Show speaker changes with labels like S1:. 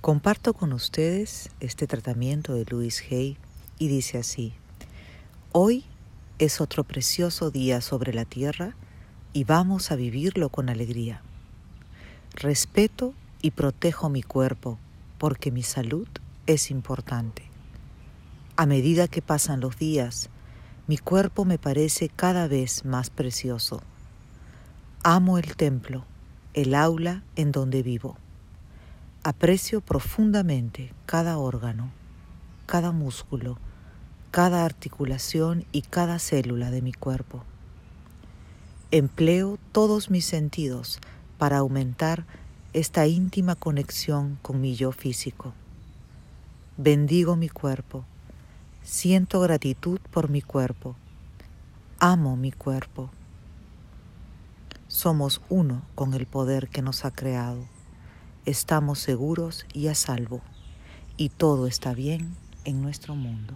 S1: Comparto con ustedes este tratamiento de Louis Hay y dice así, hoy es otro precioso día sobre la tierra y vamos a vivirlo con alegría. Respeto y protejo mi cuerpo porque mi salud es importante. A medida que pasan los días, mi cuerpo me parece cada vez más precioso. Amo el templo, el aula en donde vivo. Aprecio profundamente cada órgano, cada músculo, cada articulación y cada célula de mi cuerpo. Empleo todos mis sentidos para aumentar esta íntima conexión con mi yo físico. Bendigo mi cuerpo, siento gratitud por mi cuerpo, amo mi cuerpo. Somos uno con el poder que nos ha creado estamos seguros y a salvo, y todo está bien en nuestro mundo.